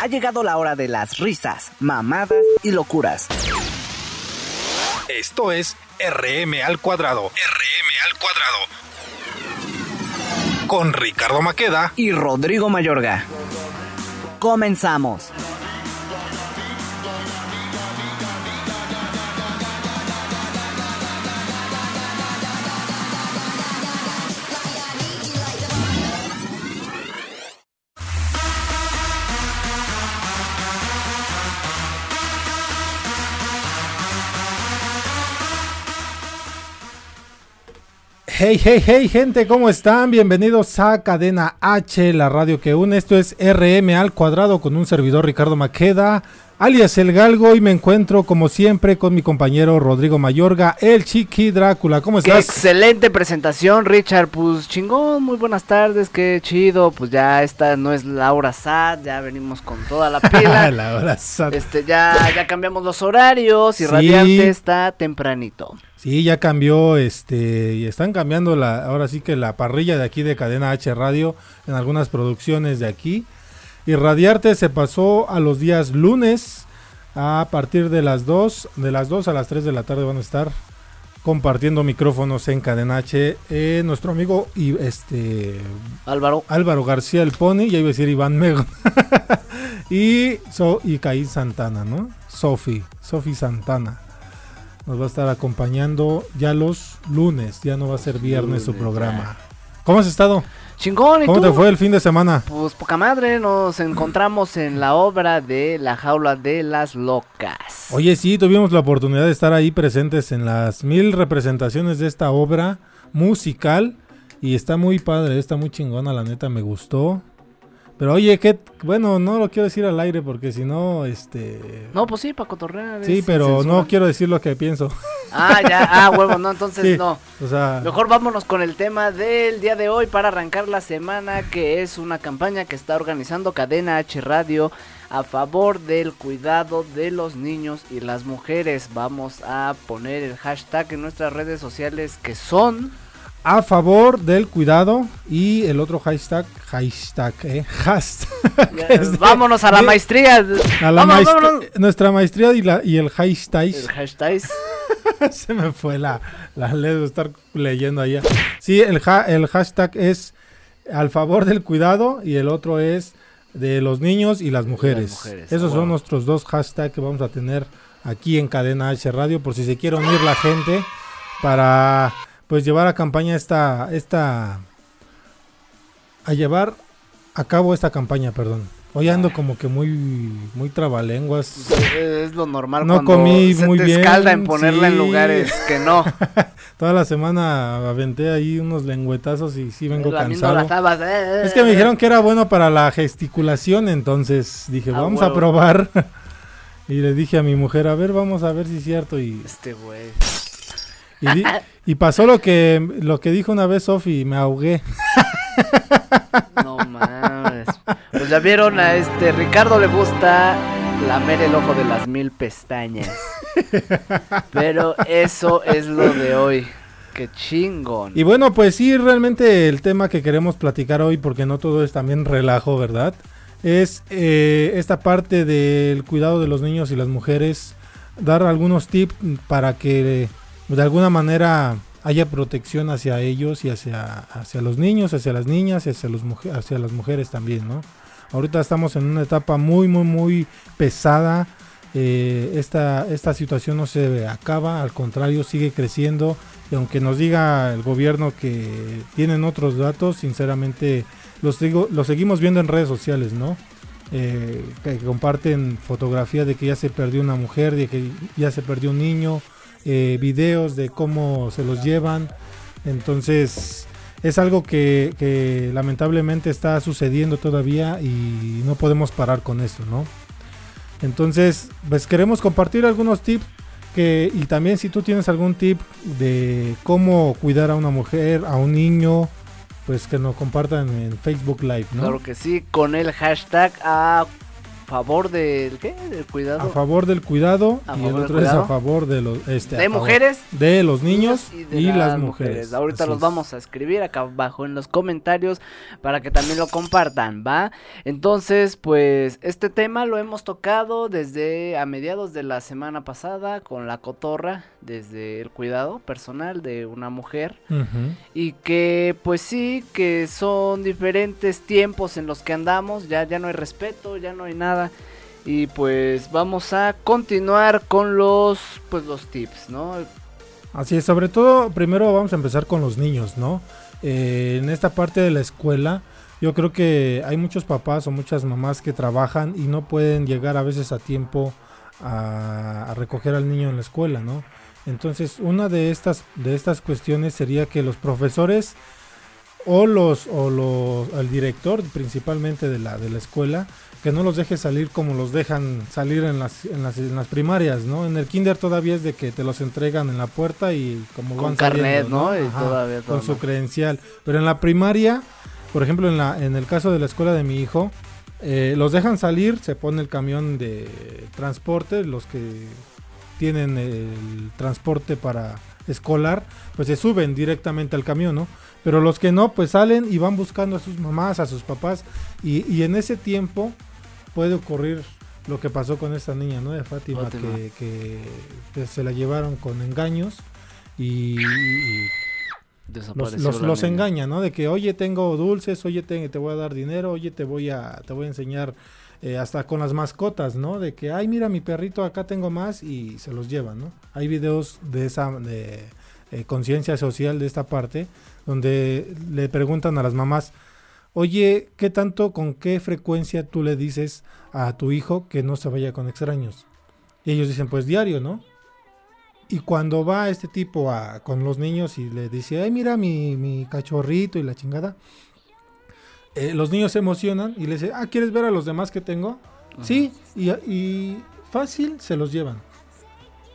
Ha llegado la hora de las risas, mamadas y locuras. Esto es RM al cuadrado. RM al cuadrado. Con Ricardo Maqueda y Rodrigo Mayorga. Comenzamos. Hey, hey, hey, gente, ¿cómo están? Bienvenidos a Cadena H, la radio que une. Esto es RM al cuadrado con un servidor Ricardo Maqueda, alias El Galgo, y me encuentro como siempre con mi compañero Rodrigo Mayorga, el Chiqui Drácula. ¿Cómo Qué estás? excelente presentación, Richard. Pues chingón, muy buenas tardes, qué chido. Pues ya esta no es la hora SAT, ya venimos con toda la pila. la hora santa. Este, ya, ya cambiamos los horarios y Sí. Radiante está tempranito. Sí, ya cambió, este, y están cambiando la, ahora sí que la parrilla de aquí de Cadena H Radio en algunas producciones de aquí. Y Radiarte se pasó a los días lunes a partir de las 2, de las 2 a las 3 de la tarde van a estar compartiendo micrófonos en Cadena H eh, nuestro amigo y este Álvaro, Álvaro García el Pony, ya iba a decir Iván Mego. y so, y Caín Santana, ¿no? Sofi, Sofi Santana. Nos va a estar acompañando ya los lunes, ya no va a ser viernes su programa. ¿Cómo has estado? chingón, ¿y ¿Cómo tú? te fue el fin de semana? Pues poca madre, nos encontramos en la obra de La Jaula de las Locas. Oye, sí, tuvimos la oportunidad de estar ahí presentes en las mil representaciones de esta obra musical y está muy padre, está muy chingona, la neta, me gustó. Pero oye, que bueno, no lo quiero decir al aire porque si no, este... No, pues sí, para cotorrear. Sí, pero no quiero decir lo que pienso. Ah, ya, ah, huevo, no, entonces Sí. no. O sea, Mejor vámonos con el tema del día de hoy para arrancar la semana, que es una campaña que está organizando Cadena H Radio a favor del cuidado de los niños y las mujeres. Vamos a poner el hashtag en nuestras redes sociales que son... a favor del cuidado y el otro hashtag, hashtag, eh, hashtag. de- vámonos a la maestría. a la Vamos, maestra- vámonos. nuestra maestría y, la, y el hashtag. El hashtag. Se me fue la, la ley de estar leyendo allá. Sí, el, ha- el hashtag es al favor del cuidado y el otro es de los niños y las mujeres. mujeres, Esos son nuestros dos hashtags que vamos a tener aquí en Cadena H Radio por si se quiere unir la gente para pues llevar a campaña esta esta a llevar a cabo esta campaña, perdón. Hoy ando como que muy muy trabalenguas. Es lo normal No cuando comí se muy te bien, escalda en ponerla en lugares que no. Toda la semana aventé ahí unos lengüetazos y sí vengo Lamiendo cansado. las habas, eh, Es que me dijeron que era bueno para la gesticulación, entonces dije, Ah, vamos a probar. y le dije a mi mujer, a ver, vamos a ver si es cierto. Y, Este güey. y, di- y pasó lo que, lo que dijo una vez Sofi, me ahogué. No mames. Pues ya vieron a este Ricardo le gusta lamer el ojo de las mil pestañas. Pero eso es lo de hoy. Qué chingón. Y bueno, pues sí, realmente el tema que queremos platicar hoy, porque no todo es también relajo, ¿verdad? Es eh, esta parte del cuidado de los niños y las mujeres, dar algunos tips para que de alguna manera haya protección hacia ellos y hacia, hacia los niños, hacia las niñas y hacia, los hacia las mujeres también, ¿no? Ahorita estamos en una etapa muy, muy, muy pesada. eh, esta, esta situación no se acaba, al contrario, sigue creciendo. Y aunque nos diga el gobierno que tienen otros datos, sinceramente los, sigo, los seguimos viendo en redes sociales, ¿no? Eh, que comparten fotografías de que ya se perdió una mujer, de que ya se perdió un niño, eh, videos de cómo se los llevan. Entonces, es algo que, lamentablemente está sucediendo todavía y no podemos parar con esto, ¿no? Entonces, pues queremos compartir algunos tips que, y también si tú tienes algún tip de cómo cuidar a una mujer, a un niño, pues que nos compartan en Facebook Live, ¿no? Claro que sí, con el hashtag a favor del ¿qué? Del cuidado. A favor del cuidado A y el otro es a favor de los este, de mujeres de los niños y, de las mujeres. Ahorita Así los es. vamos a escribir acá abajo en los comentarios para que también lo compartan, ¿va? Entonces, pues este tema lo hemos tocado desde a mediados de la semana pasada con la cotorra, desde el cuidado personal de una mujer y que pues sí, que son diferentes tiempos en los que andamos, ya ya no hay respeto, ya no hay nada. Y pues vamos a continuar con los pues los tips, ¿no? Así es, sobre todo, primero vamos a empezar con los niños, ¿no? Eh, en esta parte de la escuela, yo creo que hay muchos papás o muchas mamás que trabajan y no pueden llegar a veces a tiempo a, a recoger al niño en la escuela, ¿no? Entonces, una de estas, de estas cuestiones sería que los profesores o los o los el director principalmente de la de la escuela que no los deje salir como los dejan salir en las, en las, en las primarias, ¿no? En el kinder todavía es de que te los entregan en la puerta y como Con van carnet, saliendo, ¿no? Y todavía todo, con su credencial. Pero en la primaria, por ejemplo, en, la, en el caso de la escuela de mi hijo, eh, los dejan salir, se pone el camión de transporte, los que tienen el transporte para escolar, pues se suben directamente al camión, ¿no? Pero los que no, pues salen y van buscando a sus mamás, a sus papás, y, y en ese tiempo puede ocurrir lo que pasó con esta niña, ¿no? De Fátima, Fátima. Que, que- que se la llevaron con engaños y, y- los, los, engaña, ¿no? De que, oye, tengo dulces, oye, te, te voy a dar dinero, oye, te voy a, te voy a enseñar eh, hasta con las mascotas, ¿no? De que, ay, mira, mi perrito, acá tengo más y se los llevan, ¿no? Hay videos de esa de, eh, conciencia social de esta parte donde le preguntan a las mamás, oye, ¿qué tanto, con qué frecuencia tú le dices a tu hijo que no se vaya con extraños? Y ellos dicen, pues diario, ¿no? Y cuando va este tipo a, con los niños y le dice, ay, mira mi, mi cachorrito y la chingada, eh, los niños se emocionan y le dicen, ah, ¿quieres ver a los demás que tengo? Sí, y, y fácil se los llevan.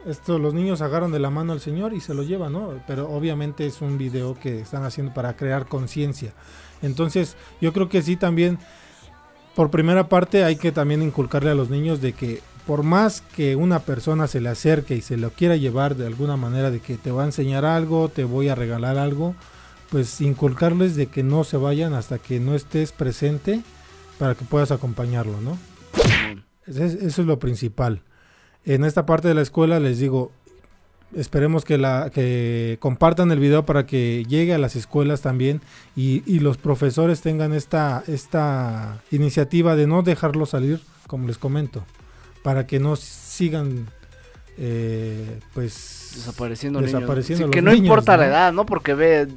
Esto, los niños agarran de la mano al señor y se lo llevan, ¿no? Pero obviamente es un video que están haciendo para crear conciencia. Entonces, yo creo que sí también, por primera parte, hay que también inculcarle a los niños de que por más que una persona se le acerque y se lo quiera llevar de alguna manera de que te va a enseñar algo, te voy a regalar algo, pues inculcarles de que no se vayan hasta que no estés presente para que puedas acompañarlo, ¿no? Eso es, eso es lo principal. En esta parte de la escuela les digo, esperemos que, la, que compartan el video para que llegue a las escuelas también y, y los profesores tengan esta, esta iniciativa de no dejarlo salir, como les comento, para que no sigan eh, pues Desapareciendo, Desapareciendo niños. Sí, que no niños, importa la edad, ¿no? Porque ve,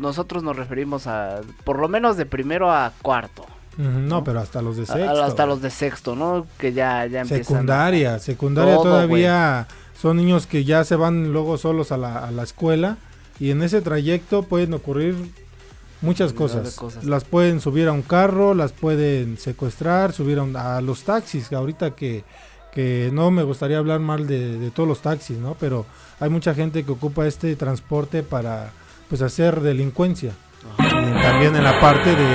nosotros nos referimos a por lo menos de primero a cuarto. No, pero hasta los de A- sexto. hasta los de sexto, ¿no? Que ya, ya empiezan. a- secundaria, secundaria Todo, todavía son niños que ya se van luego solos a la, a la escuela y en ese trayecto pueden ocurrir muchas cosas. cosas. Las pueden subir a un carro, las pueden secuestrar, subir a, un- a los taxis, ahorita que, que no me gustaría hablar mal de, de todos los taxis, ¿no? Pero hay mucha gente que ocupa este transporte para pues hacer delincuencia. También en la parte de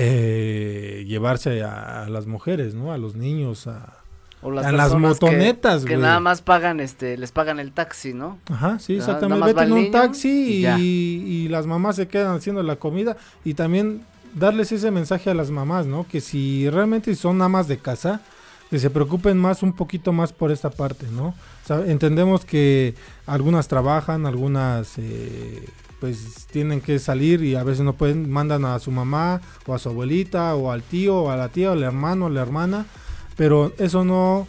eh, llevarse a, a las mujeres, ¿no? A los niños, a... O las a las personas que- motonetas, que, nada más pagan, este, les pagan el taxi, ¿no? Ajá, sí, exactamente. Vete en un taxi y y, ya. y las mamás se quedan haciendo la comida y también darles ese mensaje a las mamás, ¿no? Que si realmente son amas de casa, que se preocupen más, un poquito más por esta parte, ¿no? O sea, entendemos que algunas trabajan, algunas eh, pues tienen que salir y a veces no pueden, mandan a su mamá o a su abuelita o al tío o a la tía o al hermano o la hermana, pero eso no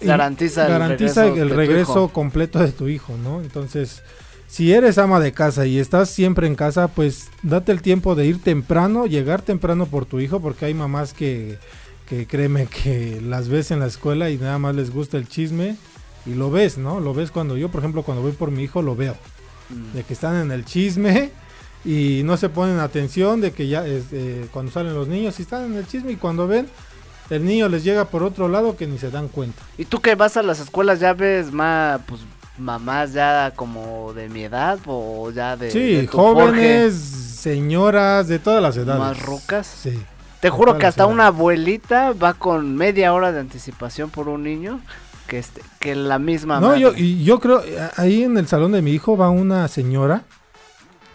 Garantiza el garantiza regreso el regreso completo de tu hijo, ¿no? Entonces, si eres ama de casa y estás siempre en casa, pues date el tiempo de ir temprano, llegar temprano por tu hijo, porque hay mamás que, que créeme que las ves en la escuela y nada más les gusta el chisme y lo ves, ¿no? Lo ves cuando yo, por ejemplo, cuando voy por mi hijo, lo veo. Mm. de que están en el chisme y no se ponen atención de que ya es, eh, cuando salen los niños y están en el chisme y cuando ven el niño les llega por otro lado que ni se dan cuenta. ¿Y tú que vas a las escuelas ya ves más, pues, mamás ya como de mi edad o ya de... Sí, de tu jóvenes, señoras, de todas las Jorge, edades. más rucas? Sí. Te juro que hasta edades. una abuelita va con media hora de anticipación por un niño que, este, que la misma No, madre. yo, y yo creo, ahí en el salón de mi hijo va una señora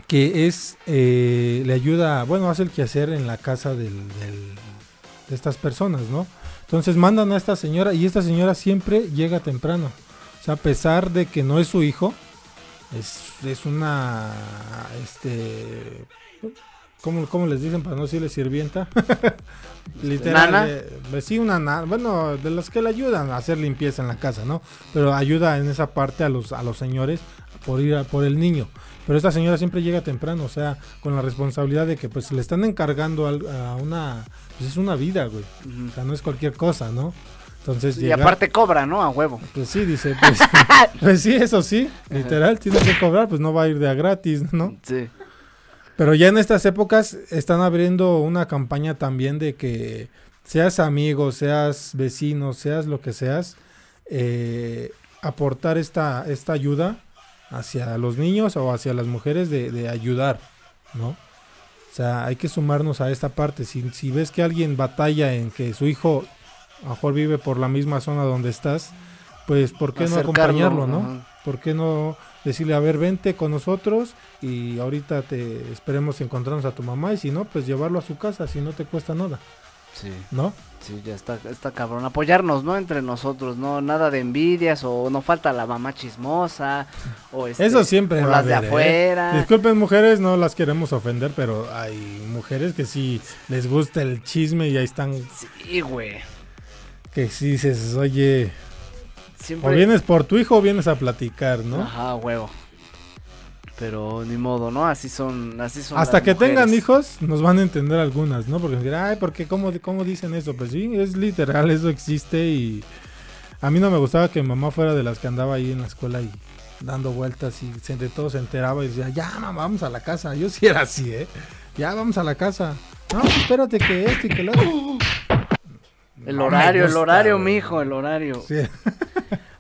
que es, eh, le ayuda, bueno, hace el quehacer en la casa del, del- de estas personas, ¿no? Entonces mandan a esta señora y esta señora siempre llega temprano. O sea, a pesar de que no es su hijo, es, es una, este, ¿cómo, cómo les dicen para no decirle sirvienta? Literal, ¿Nana? eh, pues sí, una nana, bueno, de los que le ayudan a hacer limpieza en la casa, ¿no? Pero ayuda en esa parte a los, a los señores por ir a, por el niño. Pero esta señora siempre llega temprano, o sea, con la responsabilidad de que pues le están encargando al- a, una, pues es una vida, güey. O sea, no es cualquier cosa, ¿no? Entonces Y llega- aparte cobra, ¿no? A huevo. pues sí, dice, pues, pues sí, eso sí, literal, tiene que cobrar, pues no va a ir de a gratis, ¿no? Sí. Pero ya en estas épocas están abriendo una campaña también de que seas amigo, seas vecino, seas lo que seas, eh, aportar esta, esta ayuda hacia los niños o hacia las mujeres de, de ayudar, ¿no? O sea, hay que sumarnos a esta parte. Si, si ves que alguien batalla en que su hijo a lo mejor vive por la misma zona donde estás, pues ¿por qué no acompañarlo, no? ¿Por qué no decirle, a ver, vente con nosotros y ahorita te esperemos encontrarnos a tu mamá y si no, pues llevarlo a su casa, si no te cuesta nada, Sí, ¿no? sí, ya está, está cabrón. Apoyarnos, ¿no? Entre nosotros, ¿no? Nada de envidias o no falta la mamá chismosa o este, Eso siempre o va a las de haber, ¿eh? afuera. Disculpen mujeres, no las queremos ofender, pero hay mujeres que sí les gusta el chisme y ahí están, Sí, güey. que sí dices, oye, Siempre... o vienes por tu hijo o vienes a platicar, ¿no? Ajá, huevo. Pero ni modo, ¿no? Así son, así son Hasta las que tengan hijos, nos van a entender algunas, ¿no? Porque dirán, ay, ¿por qué? ¿Cómo, ¿Cómo dicen eso? Pues sí, es literal, eso existe y a mí no me gustaba que mi mamá fuera de las que andaba ahí en la escuela y dando vueltas y se, de todo se enteraba y decía, ya, mamá, vamos a la casa. Yo sí era así, ¿eh? Ya, vamos a la casa. No, espérate que esto y que lo otro. El horario, el horario, güey. mijo, el horario. Sí.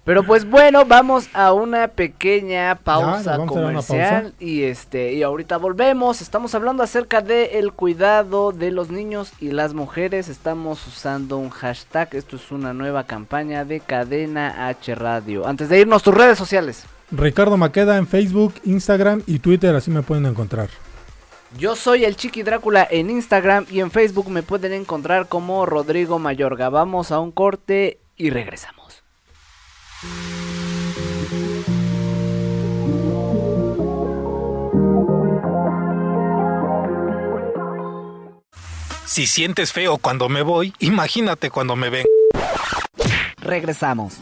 Pero pues bueno, vamos a una pequeña pausa vamos a dar una comercial pausa. y este y ahorita volvemos. Estamos hablando acerca de el cuidado de los niños y las mujeres. Estamos usando un hashtag. Esto es una nueva campaña de Cadena H Radio. Antes de irnos tus redes sociales. Ricardo Maqueda en Facebook, Instagram y Twitter, así me pueden encontrar. Yo soy el Chiqui Drácula en Instagram y en Facebook me pueden encontrar como Rodrigo Mayorga. Vamos a un corte y regresamos. Si sientes feo cuando me voy, imagínate cuando me ven. Regresamos.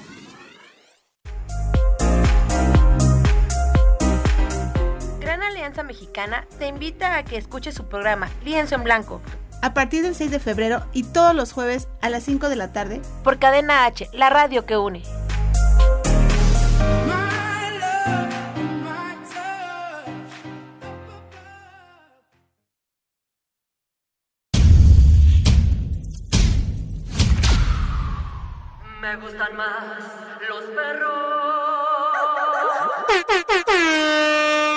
Mexicana te invita a que escuches su programa Lienzo en Blanco a partir del 6 de febrero y todos los jueves a las 5 de la tarde por Cadena H, la radio que une. Me gustan más los perros.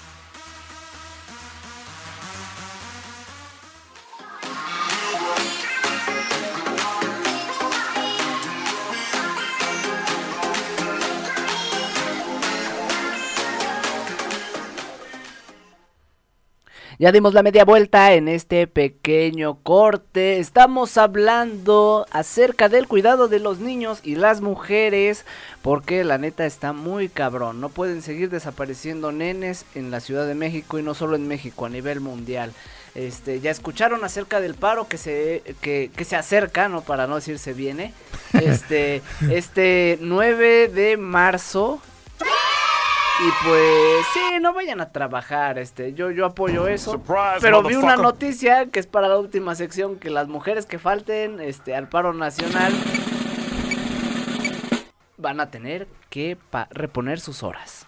Ya dimos la media vuelta en este pequeño corte. Estamos hablando acerca del cuidado de los niños y las mujeres. Porque la neta está muy cabrón. No pueden seguir desapareciendo nenes en la Ciudad de México y no solo en México, a nivel mundial. Este, ya escucharon acerca del paro que se, que, que se acerca, ¿no? Para no decir se viene. Este, este 9 de marzo y pues sí, no vayan a trabajar, este, yo yo apoyo eso. pero vi una noticia que es para la última sección que las mujeres que falten este al paro nacional van a tener que pa- reponer sus horas.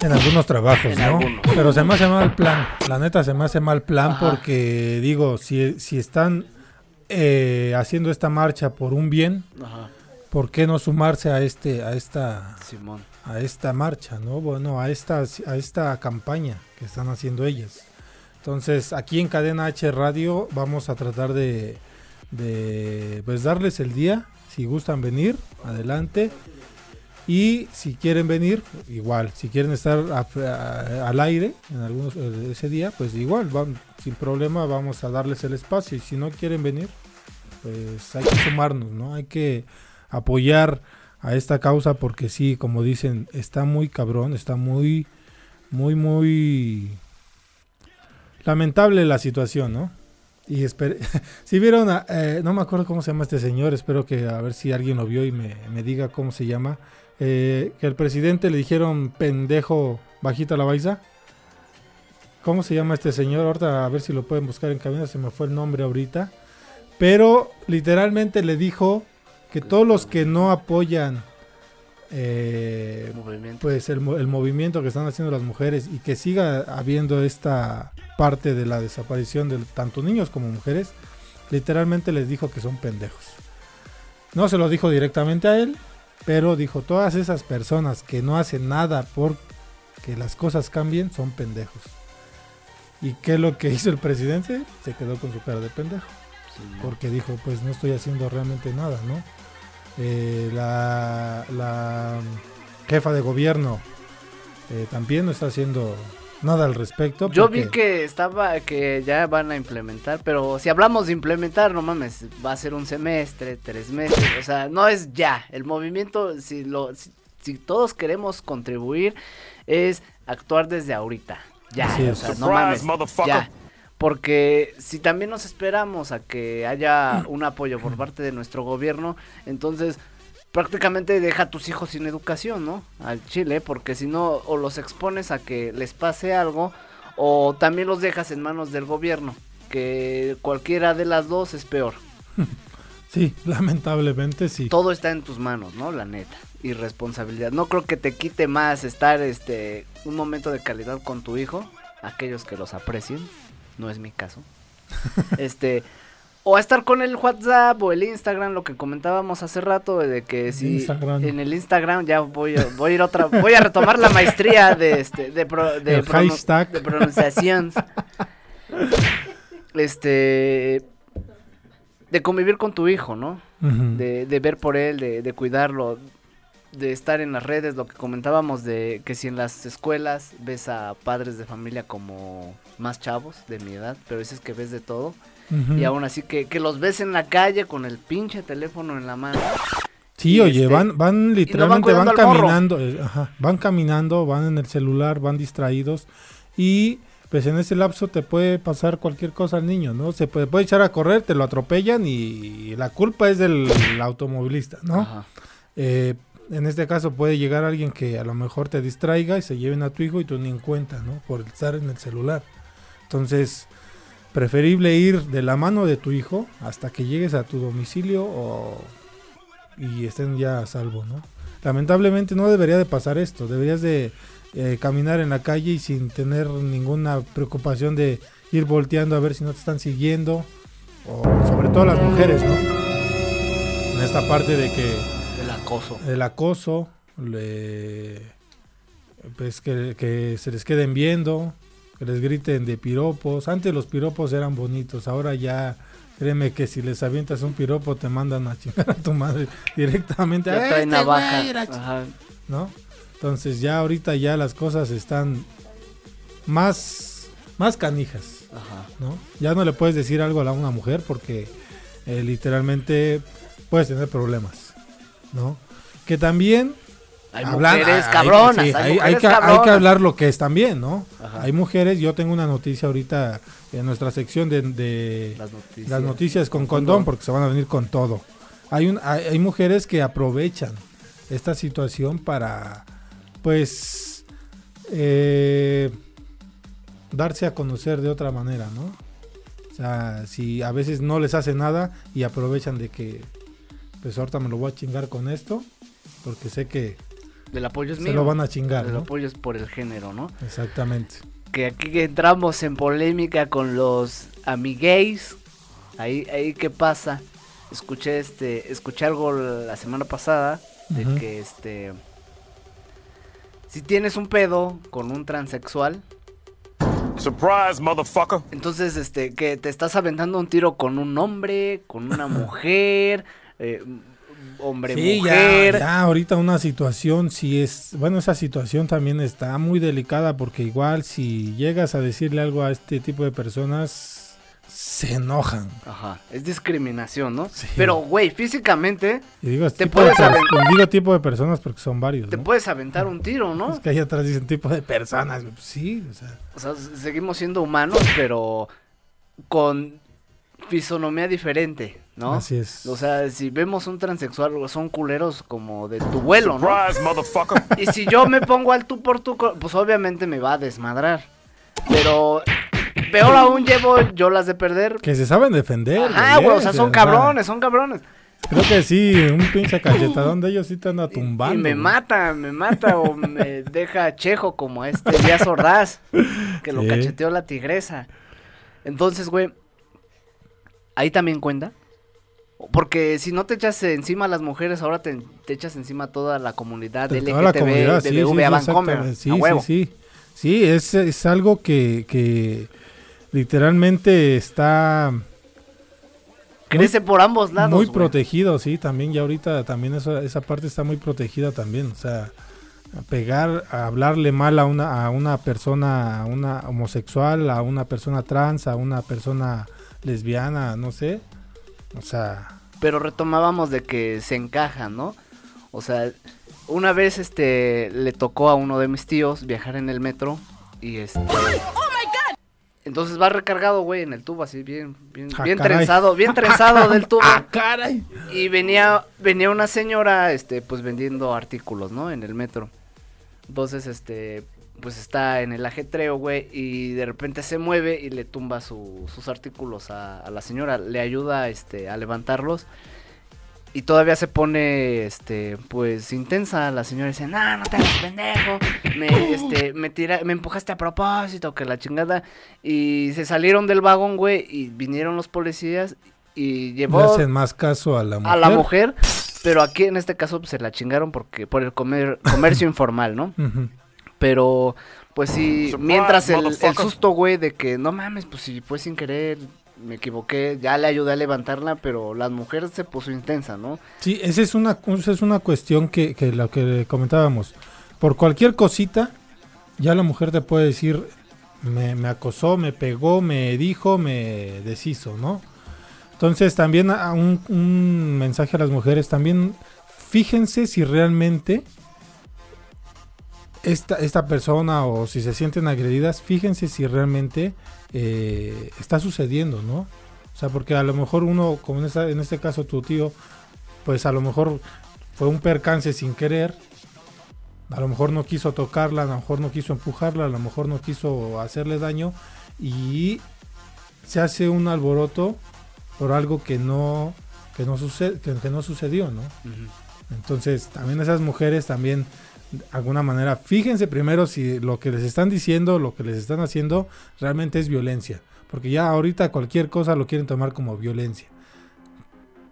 En algunos trabajos, En ¿no? algunos. Pero se me hace mal plan. La neta se me hace mal plan Ajá. porque digo, si, si están eh, haciendo esta marcha por un bien, Ajá. ¿por qué no sumarse a este, a esta, Simón. A esta marcha, no? Bueno, a esta, a esta campaña que están haciendo ellas. Entonces, aquí en Cadena H Radio vamos a tratar de, pues darles el día. Si gustan venir, adelante. Y si quieren venir, igual. Si quieren estar al aire en algunos eh, ese día, pues igual, sin problema vamos a darles el espacio. Y si no quieren venir, pues hay que sumarnos, ¿no? Hay que apoyar a esta causa porque sí, como dicen, está muy cabrón, está muy, muy, muy lamentable la situación, ¿no? Y espere, si vieron, a- eh, no me acuerdo cómo se llama este señor, espero que a ver si alguien lo vio y me, me diga cómo se llama, eh, que al presidente le dijeron pendejo bajita la baiza. ¿Cómo se llama este señor? Ahorita a ver si lo pueden buscar en cabina, se me fue el nombre ahorita. Pero literalmente le dijo que todos los que no apoyan eh, Movimiento. pues el movimiento que están haciendo las mujeres y que siga habiendo esta parte de la desaparición de tanto niños como mujeres, literalmente les dijo que son pendejos. No se lo dijo directamente a él, pero dijo todas esas personas que no hacen nada por que las cosas cambien son pendejos. ¿Y qué es lo que hizo el presidente? Se quedó con su cara de pendejo porque dijo pues no estoy haciendo realmente nada no Eh, la, la jefa de gobierno eh, también no está haciendo nada al respecto Yo porque- vi que estaba, que ya van a implementar, pero si hablamos de implementar, no mames, va a ser un semestre, tres meses, o sea, no es ya. El movimiento, si lo, si, si todos queremos contribuir, es actuar desde ahorita, ya, o es. sea, no mames, ya. Porque si también nos esperamos a que haya un apoyo por parte de nuestro gobierno, entonces prácticamente deja a tus hijos sin educación, ¿no? Al Chile, porque si no, o los expones a que les pase algo, o también los dejas en manos del gobierno, que cualquiera de las dos es peor. sí lamentablemente sí Todo está en tus manos, ¿no? La neta. Y responsabilidad. No creo que te quite más estar este un momento de calidad con tu hijo, aquellos que los aprecien, no es mi caso. este o a estar con el WhatsApp o el Instagram, lo que comentábamos hace rato de que si Instagram. en el Instagram ya voy a, voy a ir otra voy a retomar la maestría de este de, pro- de, pronunciación. Este de convivir con tu hijo, ¿no? De, de ver por él, de, de cuidarlo, de estar en las redes, lo que comentábamos de que si en las escuelas ves a padres de familia como más chavos de mi edad, pero dices que ves de todo, y aún así que, que los ves en la calle con el pinche teléfono en la mano. Sí, oye, este- van, van literalmente, van, caminando, eh, ajá, van caminando, van en el celular, van distraídos y pues en ese lapso te puede pasar cualquier cosa al niño, ¿no? Se puede, puede echar a correr, te lo atropellan y la culpa es del automovilista, ¿no? Ajá. Eh, en este caso puede llegar alguien que a lo mejor te distraiga y se lleven a tu hijo y tú ni en cuenta, ¿no? Por estar en el celular. Entonces, preferible ir de la mano de tu hijo hasta que llegues a tu domicilio o y estén ya a salvo, ¿no? Lamentablemente no debería de pasar esto, deberías de eh, caminar en la calle y sin tener ninguna preocupación de ir volteando a ver si no te están siguiendo, sobre todo las mujeres, ¿no? En esta parte de que acoso. el acoso, le- pues que, que se les queden viendo, que les griten de piropos. Antes los piropos eran bonitos, ahora ya créeme que si les avientas un piropo te mandan a chingar a tu madre directamente. Ya "Ah, trae este navaja. güey era ch-". Ajá. ¿No? Entonces ya ahorita ya las cosas están más más canijas, Ajá. ¿no? Ya no le puedes decir algo a una mujer porque eh, literalmente puedes tener problemas, ¿no? Que también Hay hablan- mujeres hay- cabronas, sí, hay que, hay que cabronas. hablar lo que es también, ¿no? Ajá. Hay mujeres, yo tengo una noticia ahorita en nuestra sección de, de Las noticias. las noticias con Con condón porque se van a venir con todo. Hay, un, hay, hay mujeres que aprovechan esta situación para, pues, eh, darse a conocer de otra manera, ¿no? O sea, si a veces no les hace nada y aprovechan de que, pues ahorita me lo voy a chingar con esto, porque sé que Del apoyo es se mío. lo van a chingar, El ¿no? apoyo es por el género, ¿no? Exactamente. Que aquí entramos en polémica con los amigueis. Ahí, ahí qué pasa. Escuché este, escuché algo la semana pasada de que este si tienes un pedo con un transexual, Surprise, motherfucker. entonces este que te estás aventando un tiro con un hombre, con una mujer, eh, hombre Sí, mujer. ya ahorita una situación si es, bueno, esa situación también está muy delicada porque igual si llegas a decirle algo a este tipo de personas se enojan. Ajá, es discriminación, ¿no? Pero güey, físicamente Y digo, Te puedes aventar- digo tipo de personas porque son varios, te ¿no? puedes aventar un tiro, ¿no? Es que ahí atrás dicen tipo de personas, sí, o sea, O sea, seguimos siendo humanos, pero con fisonomía diferente, ¿no? Así es. O sea, si vemos un transexual, son culeros como de tu vuelo, ¿no? Surprise, motherfucker. Y si yo me pongo al tú por tú, pues obviamente me va a desmadrar. Pero peor aún llevo yo las de perder. que se saben defender. Ah, güey, o sea, sí, son cabrones, son cabrones. Creo que sí, un pinche cachetadón de ellos sí te anda tumbando. Y me güey. mata, me mata o me deja chejo como este Díaz Ordaz, que lo Sí. cacheteó la tigresa. Entonces, güey, ahí también cuenta. Porque si no te echas encima a las mujeres, ahora te, te echas encima a toda la comunidad De LGTB, la comunidad, de sí, BV sí, Vancomer. Sí, a sí, sí. Sí, es, es algo que, que literalmente está Crece por ambos lados, muy protegido, sí, también ya ahorita también eso, esa parte está muy protegida también, o sea, pegar, a hablarle mal a una, a una persona, a una homosexual, a una persona trans, a una persona lesbiana, no sé, o sea, Pero retomábamos de que se encajan, ¿no? O sea, una vez este le tocó a uno de mis tíos viajar en el metro y este Entonces va recargado, güey, en el tubo así bien bien Ah, bien trenzado, bien trenzado del tubo. ¡Ah, caray! Y venía venía una señora este pues vendiendo artículos, ¿no? En el metro. Entonces, este pues está en el ajetreo, güey, y de repente se mueve y le tumba su- sus artículos a, a la señora, le ayuda este a levantarlos y todavía se pone este pues intensa. La señora dice no no te hagas pendejo me este me tira me empujaste a propósito que la chingada. Y se salieron del vagón güey y vinieron los policías y le llevó hacen más caso a la mujer. a la mujer pero aquí en este caso pues, se la chingaron porque por el comer- comercio informal no Ujú. Pero pues sí Surprise, mientras el, susto güey de que no mames pues si fue sin querer me equivoqué ya le ayudé a levantarla pero la mujer se puso intensa no Sí, esa es una, esa es una cuestión que, que lo que comentábamos. Por cualquier cosita, ya la mujer te puede decir, me, me acosó, me pegó, me dijo, me deshizo, ¿no? Entonces también a un, un mensaje a las mujeres, también fíjense si realmente esta, esta persona o si se sienten agredidas, fíjense si realmente eh, está sucediendo, ¿no? O sea, porque a lo mejor uno, como en, esta- en este caso tu tío, pues a lo mejor fue un percance sin querer, a lo mejor no quiso tocarla, a lo mejor no quiso empujarla, a lo mejor no quiso hacerle daño y se hace un alboroto por algo que no que no sucede que, que no sucedió, ¿no? Entonces, también esas mujeres también alguna manera fíjense primero si lo que les están diciendo, lo que les están haciendo realmente es violencia, porque ya ahorita cualquier cosa lo quieren tomar como violencia.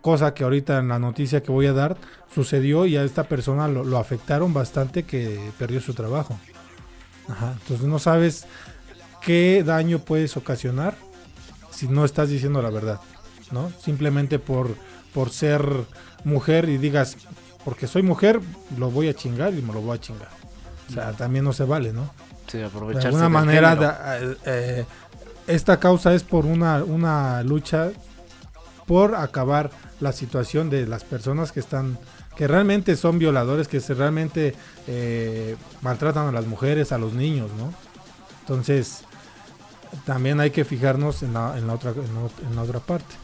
Cosa que ahorita en la noticia que voy a dar sucedió y a esta persona lo, afectaron bastante que perdió su trabajo. Ajá, entonces no sabes qué daño puedes ocasionar si no estás diciendo la verdad, ¿no? Simplemente por, por ser mujer y digas, porque soy mujer, lo voy a chingar y me lo voy a chingar. O sea, también no se vale, ¿no? Sí, De aprovecharse alguna del manera, da- eh, eh, esta causa es por una, una lucha por acabar la situación de las personas que están, que realmente son violadores, que se realmente eh, maltratan a las mujeres, a los niños, ¿no? Entonces, también hay que fijarnos en la, en la otra, en la, en la otra parte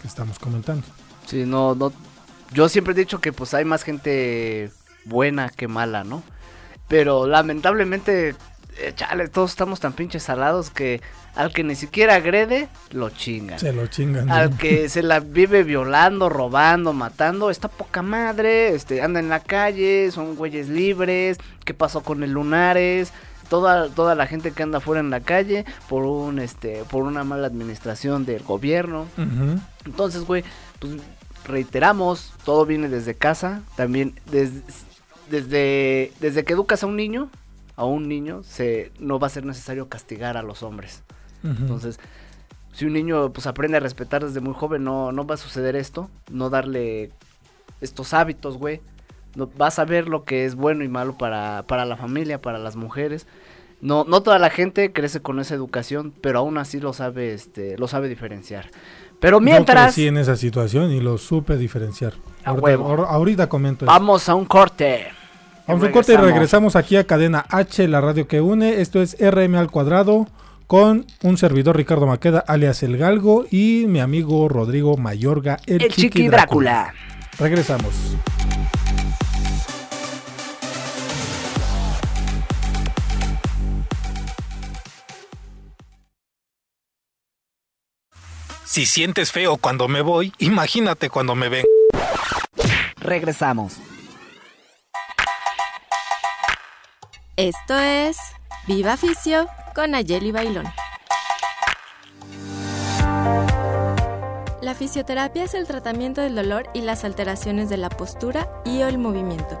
que estamos comentando. Sí, no, no. Yo siempre he dicho que pues hay más gente buena que mala, ¿no? Pero lamentablemente, eh, chale, todos estamos tan pinches salados que al que ni siquiera agrede, lo chingan. Se lo chingan. Al que se la vive violando, robando, matando, está poca madre, este, anda en la calle, son güeyes libres, ¿qué pasó con el Lunares? Toda, toda la gente que anda fuera en la calle por un este por una mala administración del gobierno. Entonces, güey, pues reiteramos, todo viene desde casa, también desde, desde, desde que educas a un niño, a un niño, se, no va a ser necesario castigar a los hombres. Entonces, si un niño pues aprende a respetar desde muy joven, no, no va a suceder esto, no darle estos hábitos, güey. No, va a saber lo que es bueno y malo para, para la familia, para las mujeres. No, no toda la gente crece con esa educación, pero aún así lo sabe, este, lo sabe diferenciar. Pero Yo mientras, crecí en esa situación y lo supe diferenciar. A Ahorita, huevo. ahor- ahorita comento eso. vamos a un corte. Vamos a un corte y regresamos aquí a Cadena H, la radio que une. Esto es RM al cuadrado con un servidor Ricardo Maqueda, alias El Galgo, y mi amigo Rodrigo Mayorga, el, El Chiqui Drácula. Regresamos. Si sientes feo cuando me voy, imagínate cuando me ven. Regresamos. Esto es Viva Ficio con Ayeli Bailón. La fisioterapia es el tratamiento del dolor y las alteraciones de la postura y o el movimiento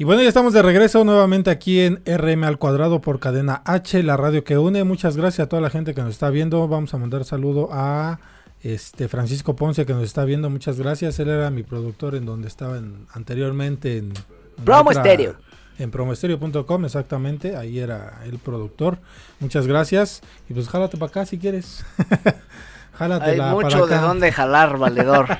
Y bueno, ya estamos de regreso nuevamente aquí en RM al cuadrado por cadena H, la radio que une. Muchas gracias a toda la gente que nos está viendo. Vamos a mandar saludo a este Francisco Ponce que nos está viendo. Muchas gracias. Él era mi productor en donde estaba en- anteriormente en, en Promo otra- Estéreo. En promoestereo.com, exactamente. Ahí era el productor. Muchas gracias. Y pues jálate para acá si quieres. Hay Jálatela mucho de dónde jalar, valedor.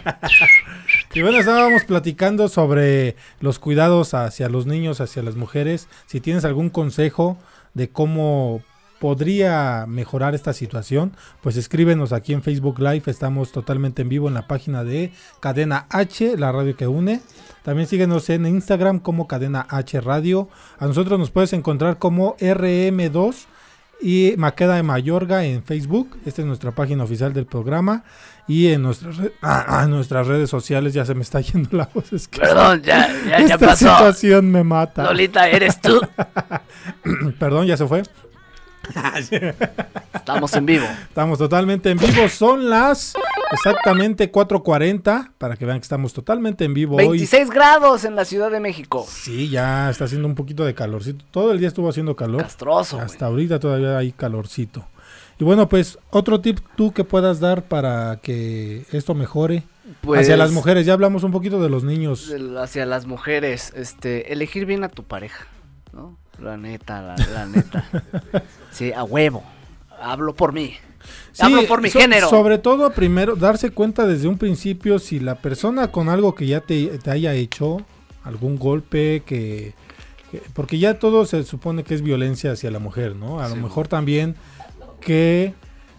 Y bueno, estábamos platicando sobre los cuidados hacia los niños, hacia las mujeres. Si tienes algún consejo de cómo podría mejorar esta situación, pues escríbenos aquí en Facebook Live. Estamos totalmente en vivo en la página de Cadena H, la radio que une. También síguenos en Instagram como Cadena H Radio. A nosotros nos puedes encontrar como RM2 y Maqueda de Mayorga en Facebook. Esta es nuestra página oficial del programa. Y en nuestras, re- ah, ah, nuestras redes sociales ya se me está yendo la voz. es que Perdón, ya- ya- ya esta pasó. situación me mata. Lolita, ¿eres tú? Perdón, ya se fue. Estamos en vivo. Estamos totalmente en vivo. Son las exactamente 4.40. Para que vean que estamos totalmente en vivo hoy. 26 grados en la Ciudad de México. Sí, ya está haciendo un poquito de calorcito. Todo el día estuvo haciendo calor. Castroso, Hasta ahorita todavía hay calorcito. Y bueno, pues otro tip tú que puedas dar para que esto mejore Pues- hacia las mujeres. Ya hablamos un poquito de los niños. Hacia las mujeres, este, elegir bien a tu pareja, ¿no? La neta, la, la neta. Sí, a huevo. Hablo por mí. Sí, Hablo por mi so- género. Sobre todo, primero, darse cuenta desde un principio si la persona con algo que ya te, te haya hecho, algún golpe, que, que- Porque ya todo se supone que es violencia hacia la mujer, ¿no? A lo mejor también que...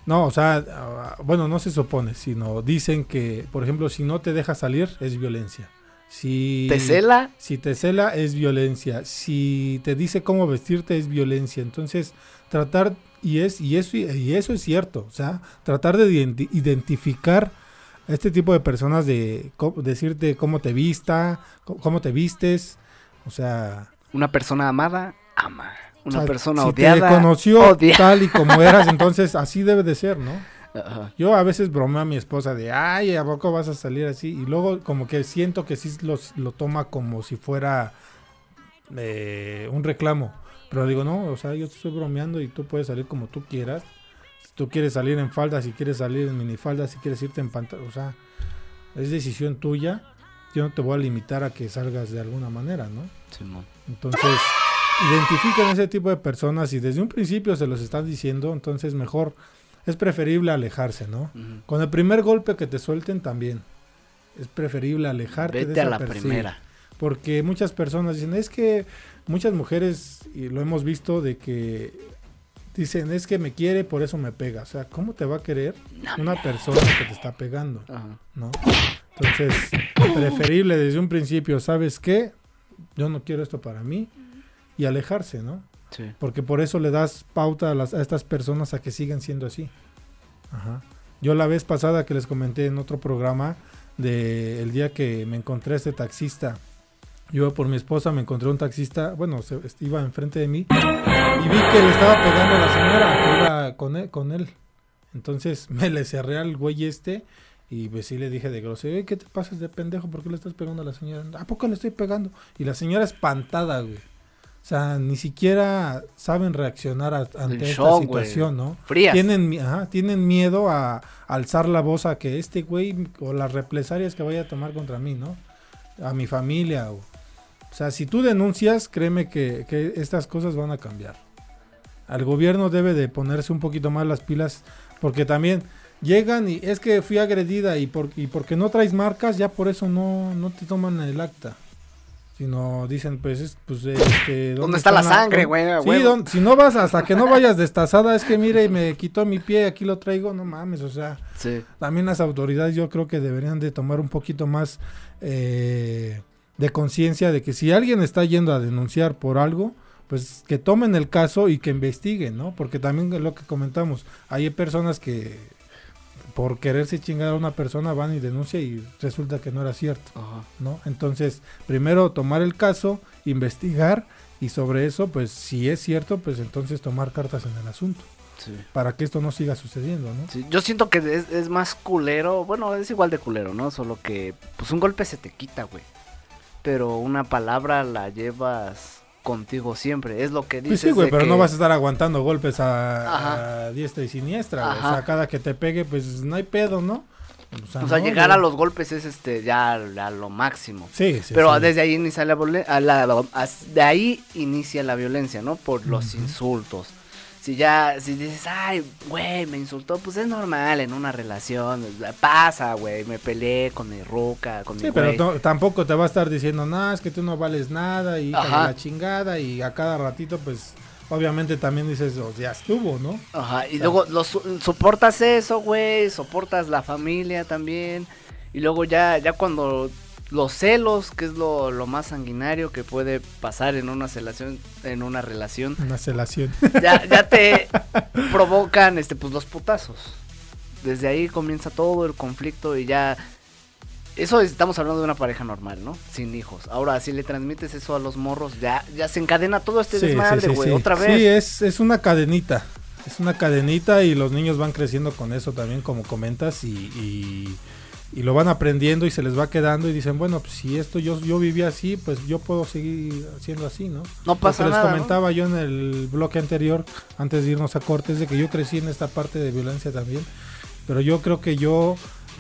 No, o sea, ah, bueno, no se supone, sino dicen que, por ejemplo, si no te deja salir, es violencia. Si ¿Te cela? Si te cela, es violencia. Si te dice cómo vestirte, es violencia. Entonces, tratar, y, es, y, eso, y eso es cierto, o sea, tratar de identi- identificar a este tipo de personas, de decirte cómo te vista, cómo te vistes, o sea... Una persona amada, ama. o Una sea, persona si odiada. te conoció odia. tal y como eras, entonces así debe de ser, ¿no? Yo a veces bromeo a mi esposa de, ay, ¿a poco vas a salir así? Y luego como que siento que sí lo, lo toma como si fuera eh, un reclamo. Pero digo, no, o sea, yo te estoy bromeando y tú puedes salir como tú quieras. Si tú quieres salir en falda, si quieres salir en minifalda, si quieres irte en pantalla, o sea, es decisión tuya. Yo no te voy a limitar a que salgas de alguna manera, ¿no? Simón. Entonces, identifican ese tipo de personas y desde un principio se los están diciendo, entonces mejor es preferible alejarse, ¿no? Con el primer golpe que te suelten también. Es preferible alejarte Vete de a la sí, primera. Porque muchas personas dicen, es que muchas mujeres, y lo hemos visto, de que dicen, es que me quiere, por eso me pega. O sea, ¿cómo te va a querer una persona que te está pegando? Ajá. ¿No? Entonces, preferible desde un principio, ¿sabes qué? Yo no quiero esto para mí. Y alejarse, ¿no? Sí. Porque por eso le das pauta a, las- a estas personas a que sigan siendo así. Ajá. Yo la vez pasada que les comenté en otro programa, de el día que me encontré a este taxista, yo por mi esposa me encontré un taxista, bueno, se, est- iba enfrente de mí y vi que le estaba pegando a la señora que iba con él. Con él. Entonces me le cerré al güey este y pues sí le dije de grosero, "Oye, ¿qué te pasas de pendejo? ¿Por qué le estás pegando a la señora? ¿A poco le estoy pegando? Y la señora espantada, güey. O sea, ni siquiera saben reaccionar a- ante esta güey. situación, ¿no? Frías. Tienen, ajá, tienen miedo a alzar la voz a que este güey o las represalias que vaya a tomar contra mí, ¿no? A mi familia. O, o sea, si tú denuncias, créeme que, que estas cosas van a cambiar. Al gobierno debe de ponerse un poquito más las pilas porque también llegan y es que fui agredida y, por, y porque no traes marcas, ya por eso no, no te toman el acta. Sino dicen, pues, es, pues este, ¿Dónde está la sangre, güey? Sí, don- si no vas hasta que no vayas destazada, es que mire, me quitó mi pie, aquí lo traigo, no mames, o sea, Sí. también las autoridades yo creo que deberían de tomar un poquito más eh, de conciencia de que si alguien está yendo a denunciar por algo, pues que tomen el caso y que investiguen, ¿no? Porque también es lo que comentamos, hay personas que por quererse chingar a una persona van y denuncian y resulta que no era cierto, Ajá. ¿no? Entonces, primero tomar el caso, investigar y sobre eso, pues si es cierto, pues entonces tomar cartas en el asunto Sí. para que esto no siga sucediendo, ¿no? Sí, Yo siento que es, es más culero, bueno, es igual de culero, ¿no? Solo que, pues un golpe se te quita, güey. Pero una palabra la llevas contigo siempre, es lo que dices. Pues sí, güey, pero que- no vas a estar aguantando golpes a, diestra y siniestra. O sea, cada que te pegue, pues no hay pedo, ¿no? O sea, O sea, no, llegar güey. a los golpes es este ya a lo máximo. Sí, sí, Pero sí. desde ahí inicia la, a de ahí inicia la violencia, ¿no? Por los insultos. Si ya, si dices, ay, güey, me insultó, pues es normal en una relación. Pasa, güey, me peleé con mi ruca, con Sí, mi pero no- tampoco te va a estar diciendo, nada, es que tú no vales nada y la chingada y a cada ratito, pues, obviamente también dices, oh, ya estuvo, ¿no? Ajá, y O sea, luego lo soportas eso, güey, soportas la familia también. Y luego ya, ya cuando los celos, que es lo, lo más sanguinario que puede pasar en una relación, en una relación, Una celación. ya, ya te provocan este pues los putazos. Desde ahí comienza todo el conflicto y ya eso estamos hablando de una pareja normal, ¿no? Sin hijos. Ahora, si le transmites eso a los morros, ya, ya se encadena todo este Sí, desmadre, sí, güey, sí. otra vez. Sí, es, es una cadenita. Es una cadenita y los niños van creciendo con eso también, como comentas, y, y, y lo van aprendiendo y se les va quedando y dicen, bueno, pues si esto yo, yo viví así, pues yo puedo seguir haciendo así, ¿no? No pasa Lo que nada, les ¿no? comentaba yo en el bloque anterior, antes de irnos a cortes, de que yo crecí en esta parte de violencia también, pero yo creo que yo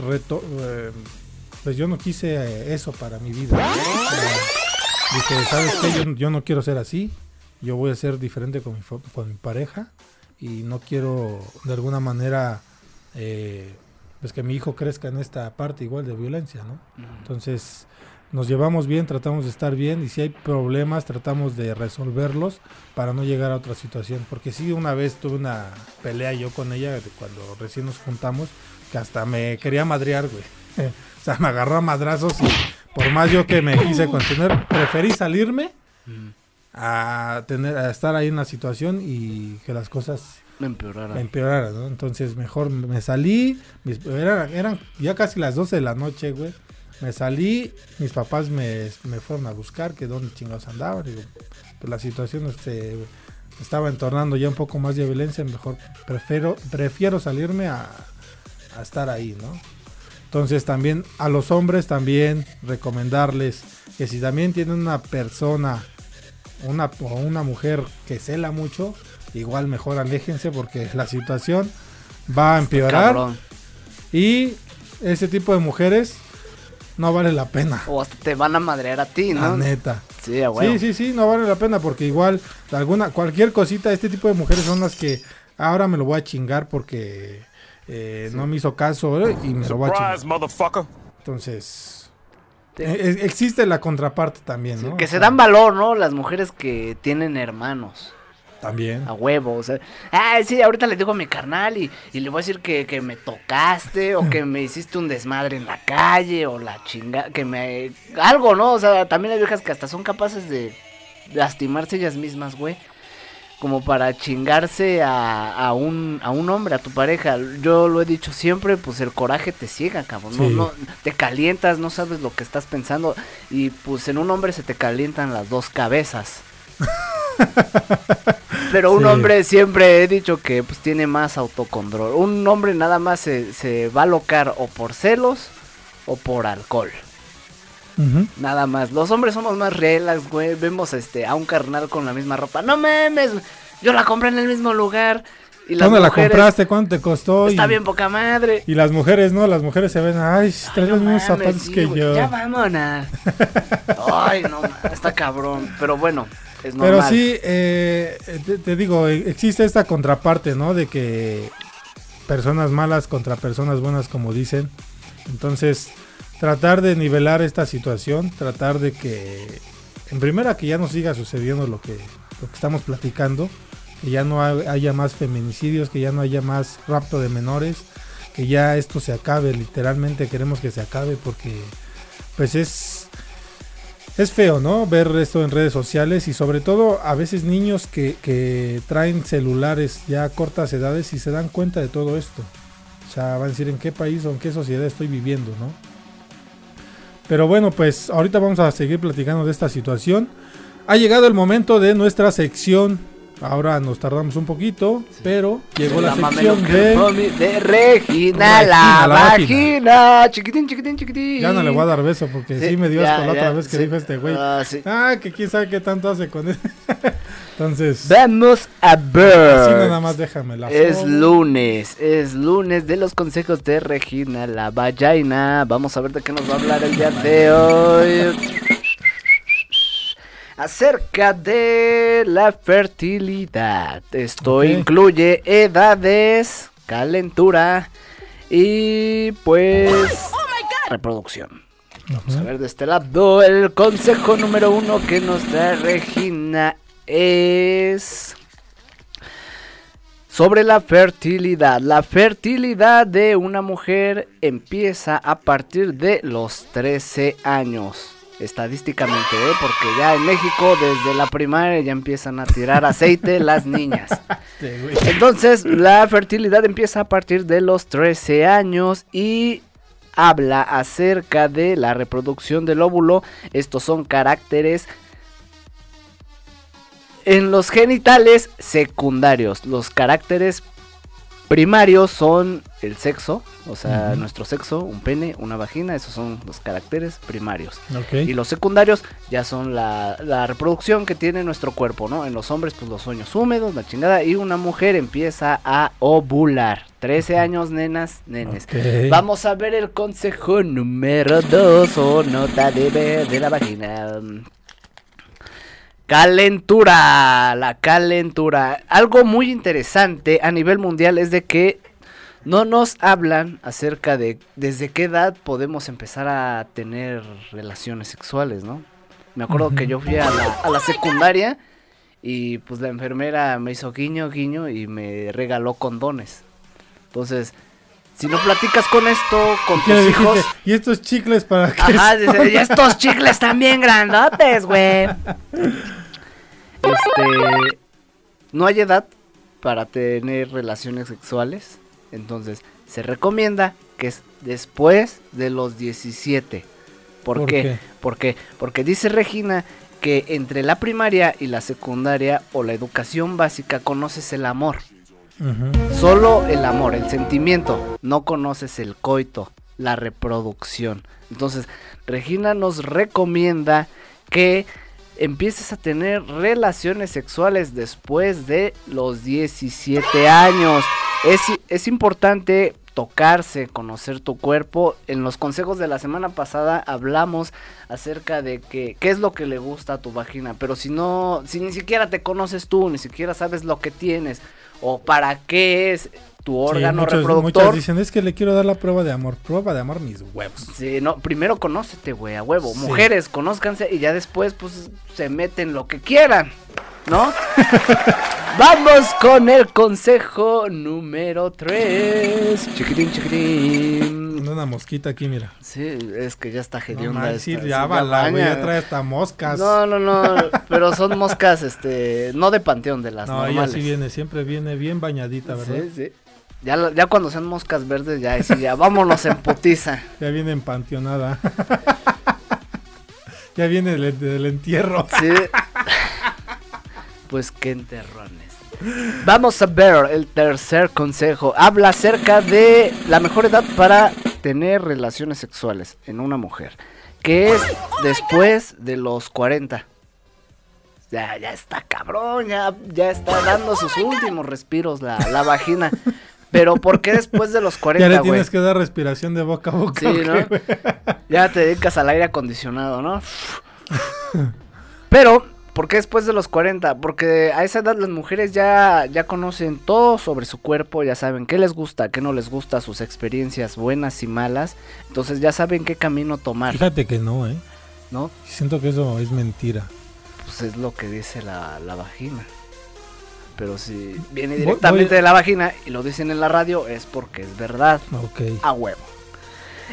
reto eh, pues yo no quise eh, eso para mi vida. sea, dije, ¿sabes qué? Yo, yo no quiero ser así, yo voy a ser diferente con mi, con mi pareja y no quiero de alguna manera eh, pues que mi hijo crezca en esta parte igual de violencia, ¿no? Entonces nos llevamos bien, tratamos de estar bien y si hay problemas tratamos de resolverlos para no llegar a otra situación. Porque sí, una vez tuve una pelea yo con ella de cuando recién nos juntamos que hasta me quería madrear, güey. o sea, me agarró a madrazos y por más yo que me quise contener, preferí salirme a tener a estar ahí en la situación y que las cosas Me empeoraron. me empeoraran, ¿no? Entonces mejor me salí, eran, eran ya casi las 12 de la noche, güey. Me salí, mis papás me, me fueron a buscar, que dónde chingados andaban. Digo, pues la situación este, estaba entornando ya un poco más de violencia, mejor prefiero, prefiero salirme a, a estar ahí, ¿no? Entonces también a los hombres también recomendarles que si también tienen una persona una, o una mujer que cela mucho, igual mejor aléjense porque la situación va a empeorar. cabrón. Y ese tipo de mujeres no vale la pena. O hasta te van a madrear a ti, La ¿no? neta. Sí. Sí, sí, sí, no vale la pena porque igual alguna cualquier cosita, este tipo de mujeres son las que ahora me lo voy a chingar porque eh, no me hizo caso eh, y me lo voy a chingar. Entonces, eh, eh, existe la contraparte también, ¿no? Que O se sea, dan valor, ¿no? Las mujeres que tienen hermanos. También. A huevo, o sea, ah, sí, ahorita le digo a mi carnal y, y le voy a decir que, que me tocaste o que me hiciste un desmadre en la calle o la chinga, que me... Algo, ¿no? O sea, también hay viejas que hasta son capaces de lastimarse ellas mismas, güey. Como para chingarse a, a, un, a un hombre, a tu pareja. Yo lo he dicho siempre, pues el coraje te ciega, cabrón. No, no, te calientas, no sabes lo que estás pensando. Y pues en un hombre se te calientan las dos cabezas. Pero un Sí. hombre siempre he dicho que pues tiene más autocontrol. Un hombre nada más se, se va a locar o por celos o por alcohol. Nada más. Los hombres somos más relax, güey. Vemos este a un carnal con la misma ropa. No mames, yo la compré en el mismo lugar. Y las ¿Dónde la compraste? ¿Cuánto te costó? Está Y- bien poca madre. Y las mujeres, ¿no? Las mujeres se ven, ay, traes los mismos zapatos sí, que güey, yo. Ya vámonos. Ay, no, está cabrón. Pero bueno, es normal. Pero sí, eh, te, te digo, eh, existe esta contraparte, ¿no? De que personas malas contra personas buenas, como dicen. Entonces, tratar de nivelar esta situación, tratar de que, en primera, que ya no siga sucediendo lo que, lo que estamos platicando, que ya no ha- haya más feminicidios, que ya no haya más rapto de menores, que ya esto se acabe, literalmente queremos que se acabe porque, pues es es feo, ¿no? Ver esto en redes sociales y sobre todo a veces niños que, traen celulares ya a cortas edades y se dan cuenta de todo esto. O sea, van a decir en qué país o en qué sociedad estoy viviendo, ¿no? Pero bueno, pues ahorita vamos a seguir platicando de esta situación. Ha llegado el momento de nuestra sección. Ahora nos tardamos un poquito, pero llegó la Lámamelo sección de... Regina, la, la vagina. Chiquitín, chiquitín, chiquitín. Ya no le voy a dar beso porque sí, Sí, me dio asco la otra vez que sí. dijo este güey. Ah, sí. Ah, que quién sabe qué tanto hace con él. Entonces, Vamos a ver. así nada más déjame la Es lunes, es lunes de los consejos de Regina la Vallaina. Vamos a ver de qué nos va a hablar el día de hoy. Acerca de la fertilidad. Esto incluye edades, calentura y pues reproducción. Vamos a ver de este lado. El consejo número uno que nos da Regina es sobre la fertilidad. La fertilidad de una mujer empieza a partir de los 13 años. Estadísticamente, ¿eh? porque ya en México desde la primaria ya empiezan a tirar aceite las niñas. Entonces, la fertilidad empieza a partir de los 13 años y habla acerca de la reproducción del óvulo. Estos son caracteres en los genitales secundarios. Los caracteres primarios son el sexo, o sea, nuestro sexo, un pene, una vagina, esos son los caracteres primarios. Y los secundarios ya son la, la reproducción que tiene nuestro cuerpo, ¿no? En los hombres, pues los sueños húmedos, la chingada. Y una mujer empieza a ovular. 13 años, nenas, nenes. Vamos a ver el consejo número 2 o nota de ver de la vagina. Calentura, la calentura. Algo muy interesante a nivel mundial es de que no nos hablan acerca de desde qué edad podemos empezar a tener relaciones sexuales, ¿no? Me acuerdo que yo fui a la, a la secundaria y pues la enfermera me hizo guiño, guiño y me regaló condones. Entonces, si no platicas con esto, con ¿Qué le tus dijiste? hijos... ¿Y estos chicles para? Ajá, y estos chicles también grandotes, güey. Este, no hay edad para tener relaciones sexuales, entonces se recomienda que es después de los 17. ¿Por, ¿Por qué? qué? ¿Por qué? Porque dice Regina que entre la primaria y la secundaria o la educación básica conoces el amor. Solo el amor, el sentimiento. No conoces el coito, la reproducción. Entonces, Regina nos recomienda que empieces a tener relaciones sexuales después de los 17 años. Es, importante tocarse, conocer tu cuerpo. En los consejos de la semana pasada hablamos acerca de qué es lo que le gusta a tu vagina, pero si no, si ni siquiera te conoces tú, ni siquiera sabes lo que tienes o para qué es tu Sí, órgano muchos, reproductor. muchos dicen, es que le quiero dar la prueba de amor. Prueba de amor mis huevos. Sí, no, primero conócete, güey, a huevo. Sí. Mujeres, conózcanse y ya después, pues, se meten lo que quieran, ¿no? Vamos con el consejo número 3. Chiquitín, chiquitín. Una mosquita aquí, mira. Sí, es que ya está No hedionda. esta, ya sí, bala, güey, ya trae hasta moscas. No, no, no, pero son moscas, este, no de panteón, de las No, ella normales. sí viene, siempre viene bien bañadita, ¿verdad? Sí, sí. Ya, ya cuando sean moscas verdes, ya, sí, ya vámonos en putiza. Ya viene empanteonada. ya viene del, del entierro. Sí. Pues qué enterrones. Vamos a ver el tercer consejo. Habla acerca de la mejor edad para tener relaciones sexuales en una mujer. Que es después de los 40. Ya, ya está cabrón, ya, ya está dando sus últimos respiros la, la vagina. Pero ¿por qué después de los 40, ya le tienes que dar respiración de boca a boca. Sí, ¿o ¿no? Ya te dedicas al aire acondicionado, ¿no? Pero, ¿por qué después de los 40? Porque a esa edad las mujeres ya, ya conocen todo sobre su cuerpo, ya saben qué les gusta, qué no les gusta, sus experiencias buenas y malas. Entonces ya saben qué camino tomar, Fíjate que no, ¿eh? ¿no? Siento que eso es mentira. Pues es lo que dice la, la vagina. Pero si viene directamente voy- de la vagina y lo dicen en la radio, es porque es verdad. Ok. A huevo.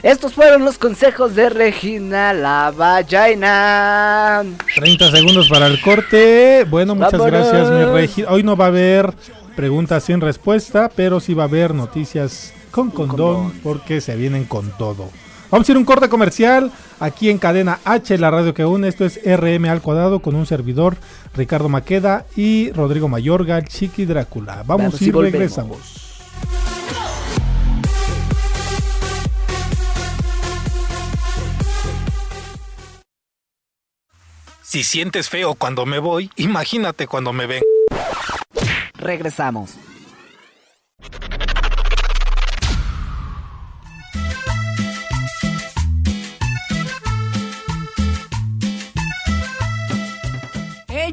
Estos fueron los consejos de Regina la Vagina. 30 segundos para el corte. Bueno, muchas Vámonos. gracias, mi Regi. Hoy no va a haber preguntas sin respuesta, pero sí va a haber noticias con condón, porque se vienen con todo. Vamos a ir a un corte comercial aquí en Cadena H, la radio que une. Esto es RM al cuadrado con un servidor, Ricardo Maqueda y Rodrigo Mayorga, el Chiqui Drácula. Vamos Vamos y y regresamos. Si sientes feo cuando me voy, imagínate cuando me ven. Regresamos.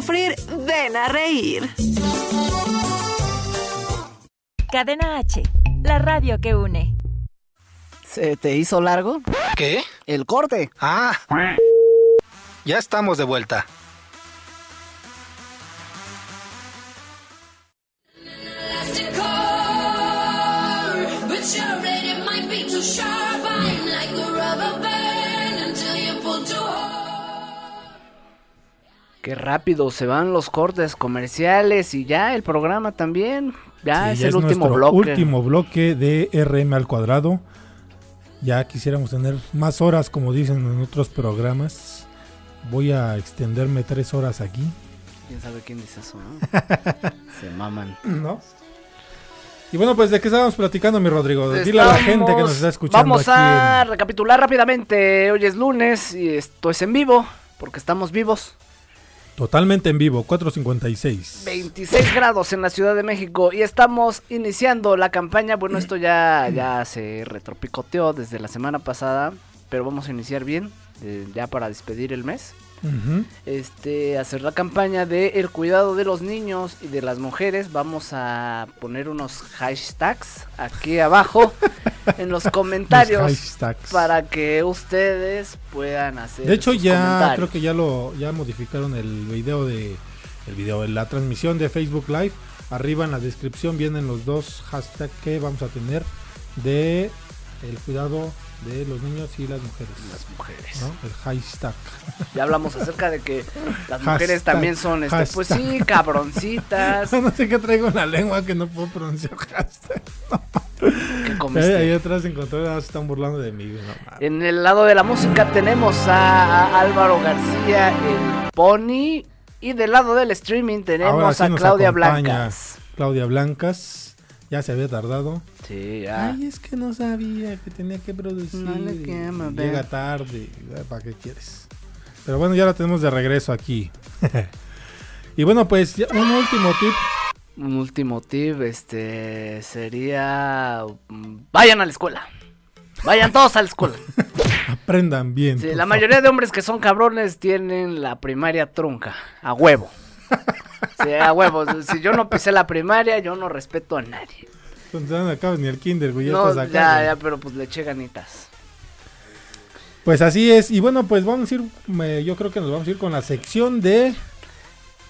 Ven a reír. Cadena H, la radio que une. ¿Se te hizo largo? ¿Qué? El corte. Ah. Ya estamos de vuelta. Qué rápido se van los cortes comerciales y ya el programa también. Ya Sí, es ya el último bloque. último bloque de RM al cuadrado. Ya quisiéramos tener más horas, como dicen en otros programas. Voy a extenderme tres horas aquí. ¿Quién sabe quién dice eso? no? Se maman. ¿No? Y bueno, pues de qué estábamos platicando, mi Rodrigo. Dile a la gente que nos está escuchando Vamos aquí. a recapitular rápidamente. Hoy es lunes y esto es en vivo, porque estamos vivos. En- totalmente en vivo, 456. 26 grados en la Ciudad de México y estamos iniciando la campaña. Bueno, esto ya, ya se retropicoteó desde la semana pasada, pero vamos a iniciar bien, eh, ya para despedir el mes. Este, hacer la campaña de el cuidado de los niños y de las mujeres. Vamos a poner unos hashtags aquí abajo en los comentarios Los para que ustedes puedan hacer. De hecho, sus ya creo que ya lo ya modificaron el video de el video de la transmisión de Facebook Live. Arriba en la descripción vienen los dos hashtags que vamos a tener de el cuidado de los niños y las mujeres. Las mujeres. ¿no? El hashtag. Ya hablamos acerca de que las mujeres Hashtag, también son, este, pues sí, cabroncitas. no sé qué traigo en la lengua que no puedo pronunciar hashtag. ¿Qué comiste? Eh, ahí atrás encontré, ah, se están burlando de mí. no. En el lado de la música tenemos a, a Álvaro García, el Pony. Y del lado del streaming tenemos sí a Claudia acompaña Blancas. Claudia Blancas. Ya se había tardado. Sí, ya. Ay, es que no sabía que tenía que producir. No le quema, ve. Llega tarde. ¿Para qué quieres? Pero bueno, ya la tenemos de regreso aquí. y bueno, pues ya un último tip. Un último tip, este, sería... Vayan a la escuela. Vayan todos a la escuela. Aprendan bien. Sí, la favor. mayoría de hombres que son cabrones tienen la primaria trunca, a huevo. Sí, a huevo. Si yo no pisé la primaria, yo no respeto a nadie. Entonces, no acabas ni el kinder, güey. Ya No, estás acá, ya, güey. ya, pero pues le eché ganitas. Pues así es. Y bueno, pues vamos a ir. eh, yo creo que nos vamos a ir con la sección de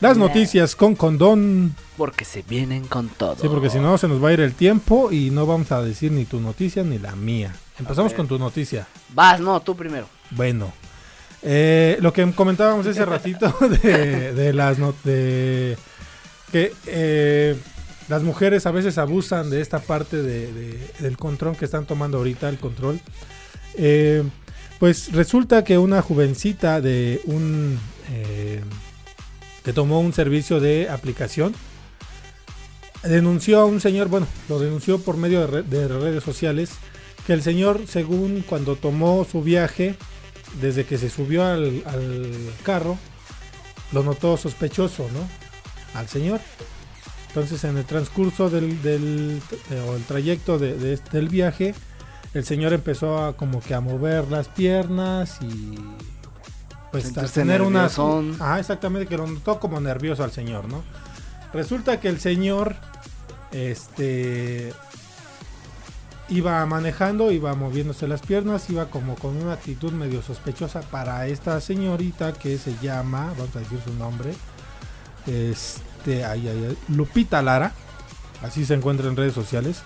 las noticias con condón. Porque se vienen con todo. Sí, porque si no se nos va a ir el tiempo y no vamos a decir ni tu noticia ni la mía. Empezamos con tu noticia. Vas, no, tú primero. Bueno, eh, lo que comentábamos ese ratito de, las de que eh, las mujeres a veces abusan de esta parte de- de- del control que están tomando ahorita, el control. Eh, pues resulta que una jovencita de un que tomó un servicio de aplicación denunció a un señor, bueno, lo denunció por medio de redes sociales, que el señor, según cuando tomó su viaje, desde que se subió al, al carro, lo notó sospechoso, ¿no? Al señor. Entonces, en el transcurso del, del- de- o el trayecto de- de este- del viaje, el señor empezó a como que a mover las piernas y pues a tener nerviosón. ah exactamente que lo notó como nervioso al señor no resulta que el señor este iba manejando iba moviéndose las piernas iba como con una actitud medio sospechosa para esta señorita que se llama vamos a decir su nombre este Lupita Lara así se encuentra en redes sociales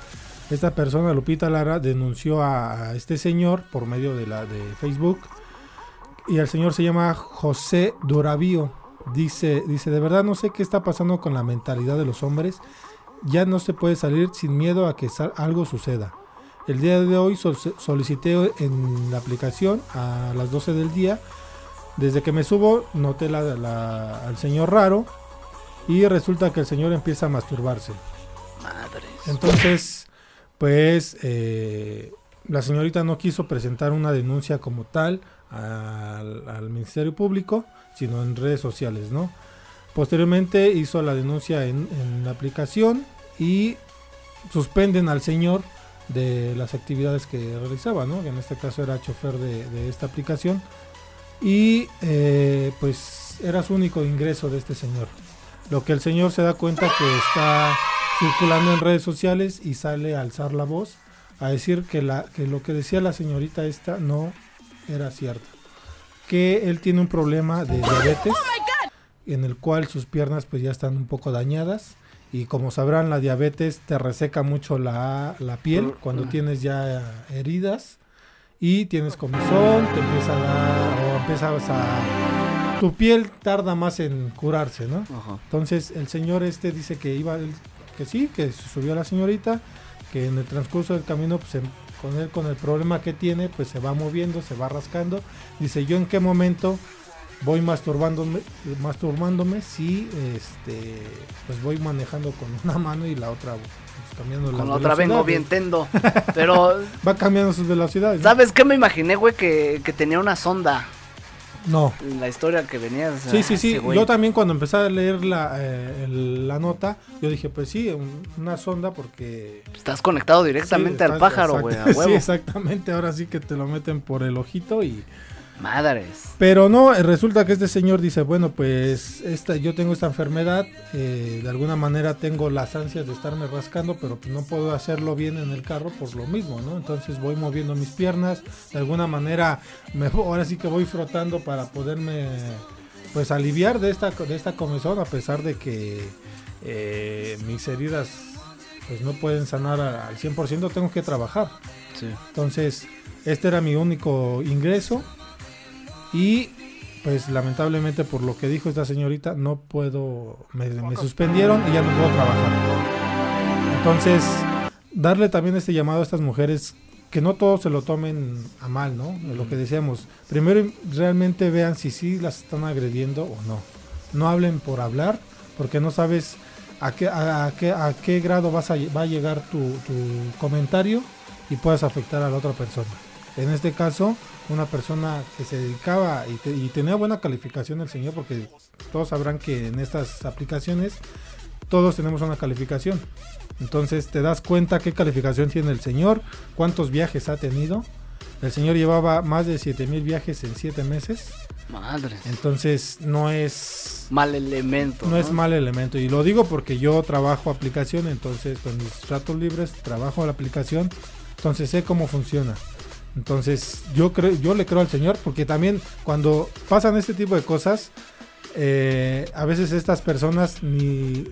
esta persona Lupita Lara denunció a, este señor por medio de la de Facebook y el señor se llama José Duravío. Dice, dice, de verdad no sé qué está pasando con la mentalidad de los hombres. Ya no se puede salir sin miedo a que algo suceda. El día de hoy sol- solicité en la aplicación a las 12 del día Desde que me subo, noté la, la- al señor raro. Y resulta que el señor empieza a masturbarse. Madre. Entonces, pues eh, la señorita no quiso presentar una denuncia como tal al, al Ministerio Público, sino en redes sociales, ¿no? Posteriormente hizo la denuncia en, en la aplicación y suspenden al señor de las actividades que realizaba, ¿no? Que en este caso era chofer de, de esta aplicación y eh, pues era su único ingreso de este señor. Lo que el señor se da cuenta que está circulando en redes sociales y sale a alzar la voz a decir que, la, que lo que decía la señorita esta no era cierto. Que él tiene un problema de diabetes en el cual sus piernas pues ya están un poco dañadas y como sabrán la diabetes te reseca mucho la, la piel cuando tienes ya heridas y tienes comezón, te empieza a dar o empiezas a tu piel tarda más en curarse, ¿no? Entonces el señor este dice que iba que sí, que subió a la señorita, que en el transcurso del camino pues em- con él con el problema que tiene, pues se va moviendo, se va rascando. Dice, "Yo en qué momento voy masturbándome, masturbándome si este pues voy manejando con una mano y la otra pues, cambiando Con la otra vengo velocidades". bien tendo. Pero, va cambiando sus velocidades. ¿no? ¿sabes qué me imaginé, güey? Que, que tenía una sonda. No. La historia que venía. o sea, Sí, sí, sí. ese güey. Yo también cuando empecé a leer la, eh, la nota, yo dije, pues sí, un- una sonda porque... Estás conectado directamente al pájaro, güey, a huevo. Sí, exactamente. Ahora sí que te lo meten por el ojito y... Madres. Pero no, eh, resulta que este señor dice, bueno, pues esta, yo tengo esta enfermedad, eh, de alguna manera tengo las ansias de estarme rascando, pero pues no puedo hacerlo bien en el carro por lo mismo, ¿no? Entonces voy moviendo mis piernas, de alguna manera, me, ahora sí que voy frotando para poderme, pues aliviar de esta, de esta comezón, a pesar de que eh, mis heridas pues no pueden sanar al 100%, tengo que trabajar. Sí. Entonces, este era mi único ingreso. Y pues lamentablemente por lo que dijo esta señorita, no puedo, me, me suspendieron y ya no puedo trabajar. Entonces, darle también este llamado a estas mujeres que no todos se lo tomen a mal, ¿no? Lo que decíamos, primero realmente vean si sí las están agrediendo o no. No hablen por hablar, porque no sabes a qué, a, a qué, a qué grado vas a, va a llegar tu, tu comentario y puedes afectar a la otra persona. En este caso, una persona que se dedicaba y, te- y tenía buena calificación el señor, porque todos sabrán que en estas aplicaciones todos tenemos una calificación. Entonces te das cuenta qué calificación tiene el señor, cuántos viajes ha tenido. El señor llevaba más de 7000 viajes en 7 meses. Madres. Entonces no es Mal elemento. no es mal elemento. Y lo digo porque yo trabajo aplicación, entonces con mis ratos libres trabajo la aplicación, entonces sé cómo funciona. Entonces yo creo, yo le creo al Señor porque también cuando pasan este tipo de cosas, eh, a veces estas personas ni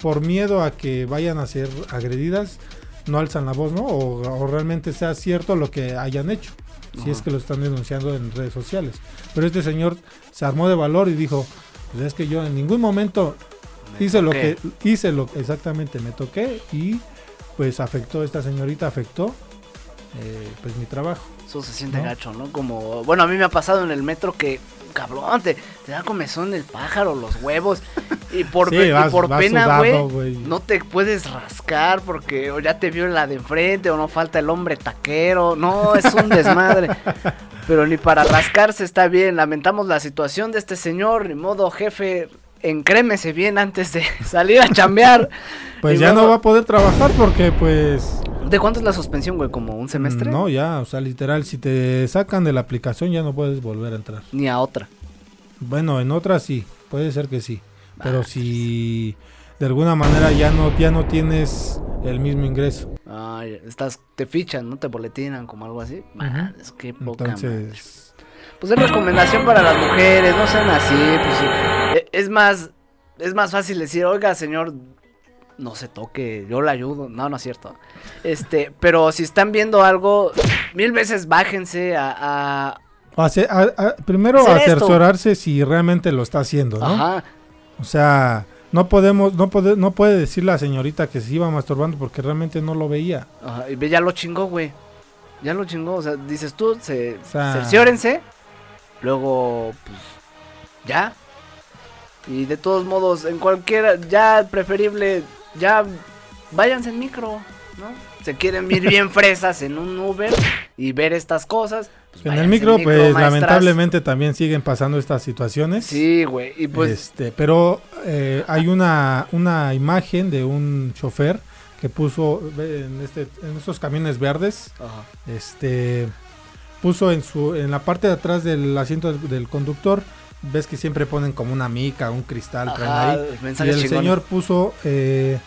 por miedo a que vayan a ser agredidas, no alzan la voz, ¿no? O, o realmente sea cierto lo que hayan hecho, si es que lo están denunciando en redes sociales. Pero este señor se armó de valor y dijo, pues es que yo en ningún momento Me hice lo que hice lo exactamente me toqué y pues afectó esta señorita afectó eh, pues mi trabajo. Eso se siente ¿No? gacho, ¿no? Como, bueno, a mí me ha pasado en el metro que, cabrón, te, te da comezón el pájaro, los huevos. Y por, Sí, y vas- por vas pena, güey, no te puedes rascar porque o ya te vio la de enfrente o no falta el hombre taquero. No, es un desmadre. Pero ni para rascarse está bien. Lamentamos la situación de este señor. Ni modo, jefe, encrémese bien antes de salir a chambear. Pues ya no va a poder trabajar porque pues ¿De cuánto es la suspensión, güey? ¿Como un semestre? no ya, o sea, literal si te sacan de la aplicación ya no puedes volver a entrar. Ni a otra. Bueno, en otras sí, puede ser que sí, pero si de alguna manera ya no ya no tienes el mismo ingreso. Ay, estás, te fichan, ¿no? Te boletinan como algo así. Man, es que poca madre. Entonces, Pues es recomendación para las mujeres, no sean así, pues sí. E- Es más, es más fácil decir, oiga, señor, no se toque, yo le ayudo. No, no es cierto. Este, pero si están viendo algo, mil veces bájense a, a- a- a- primero Hacer esto. asesorarse si realmente lo está haciendo, ¿no? Ajá. O sea, no podemos, no puede, no puede decir la señorita que se iba masturbando porque realmente no lo veía. ajá, y ve, ya lo chingó, güey. Ya lo chingó, o sea, dices tú, se, sea, cerciórense Luego, pues, ya. Y de todos modos, en cualquiera, ya preferible, ya váyanse en micro, ¿no? Se quieren ir bien fresas en un Uber y ver estas cosas. pues En el micro, pues maestras. lamentablemente también siguen pasando estas situaciones. Sí, güey. Y pues, Este, pero eh, hay una, una imagen de un chofer que puso en, este, en estos camiones verdes. Ajá. Este puso en su en la parte de atrás del asiento del, del conductor. Ves que siempre ponen como una mica, un cristal. traen Ajá, ahí. Y el señor puso: eh,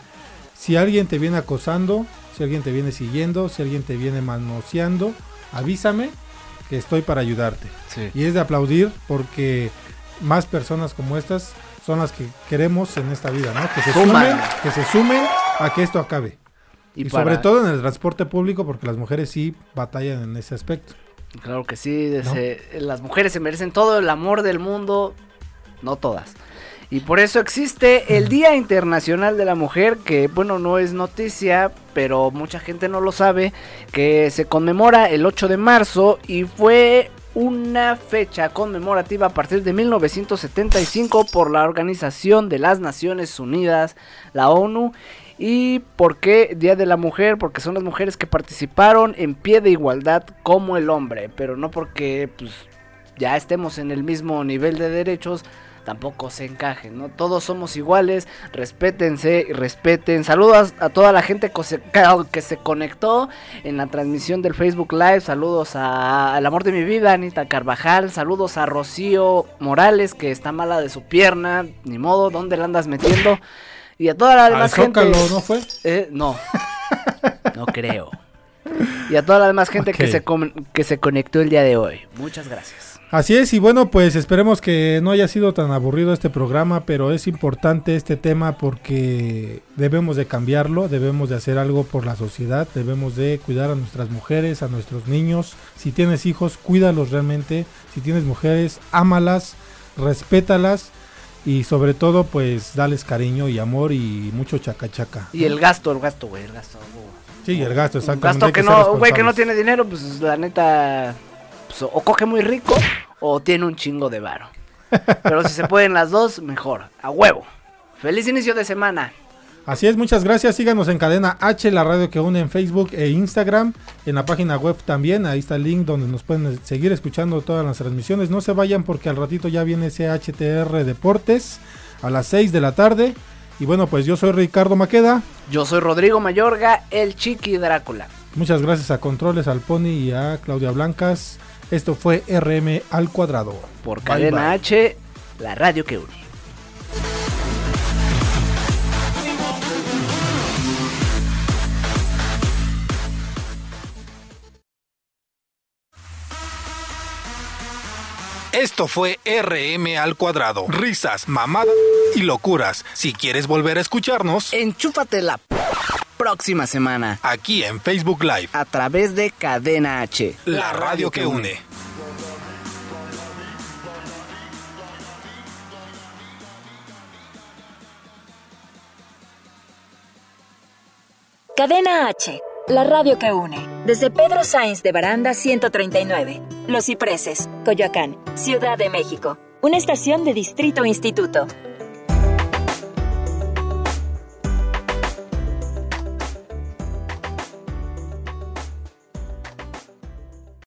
Si alguien te viene acosando, si alguien te viene siguiendo, si alguien te viene manoseando, avísame que estoy para ayudarte. Sí. Y es de aplaudir porque más personas como estas son las que queremos en esta vida, ¿no? Que se Suman. sumen, que se sumen a que esto acabe. Y Y, para- sobre todo en el transporte público porque las mujeres sí batallan en ese aspecto. Claro que sí, las mujeres se merecen todo el amor del mundo, no todas. Y por eso existe el Día Internacional de la Mujer, que bueno, no es noticia, pero mucha gente no lo sabe, que se conmemora el 8 de marzo y fue una fecha conmemorativa a partir de 1975 por la Organización de las Naciones Unidas, la ONU. ¿Y por qué Día de la Mujer? Porque son las mujeres que participaron en pie de igualdad como el hombre, pero no porque pues ya estemos en el mismo nivel de derechos, tampoco se encajen, ¿no? Todos somos iguales, respétense y respeten. Saludos a toda la gente que se, conectó en la transmisión del Facebook Live. Saludos a- al amor de mi vida, Anita Carvajal. Saludos a Rocío Morales, que está mala de su pierna. Ni modo, ¿dónde la andas metiendo? Y a toda la Al demás gente. Zócalo, ¿no fue? Eh, no. No creo. Y a toda la demás gente que, se que se conectó el día de hoy. Muchas gracias. Así es, y bueno, pues esperemos que no haya sido tan aburrido este programa, pero es importante este tema porque debemos de cambiarlo, debemos de hacer algo por la sociedad, debemos de cuidar a nuestras mujeres, a nuestros niños. Si tienes hijos, cuídalos realmente. Si tienes mujeres, ámalas, respétalas y sobre todo, pues dales cariño y amor y mucho chacachaca. Y el gasto, el gasto, güey, el gasto. Sí, el gasto, exactamente. gasto que no, güey, que no tiene dinero, pues la neta, pues, o coge muy rico o tiene un chingo de varo. Pero si se pueden las dos, mejor, a huevo. Feliz inicio de semana. Así es, muchas gracias. Síganos en Cadena H, la radio que une en Facebook e Instagram. En la página web también, ahí está el link donde nos pueden seguir escuchando todas las transmisiones. No se vayan porque al ratito ya viene ese HTR Deportes a las 6 de la tarde. Y bueno, pues yo soy Ricardo Maqueda. Yo soy Rodrigo Mayorga, el Chiqui Drácula. Muchas gracias a Controles, al Pony y a Claudia Blancas. Esto fue RM al cuadrado. Por Bye, Cadena bye. H, la radio que une. Esto fue RM al cuadrado. Risas, mamadas y locuras. Si quieres volver a escucharnos, Enchúfate la próxima semana aquí en Facebook Live, a través de Cadena H. la radio que une. Cadena H, la radio que une. Desde Pedro Sainz de Baranda 139, Los Cipreses, Coyoacán, Ciudad de México. Una estación de Distrito Instituto.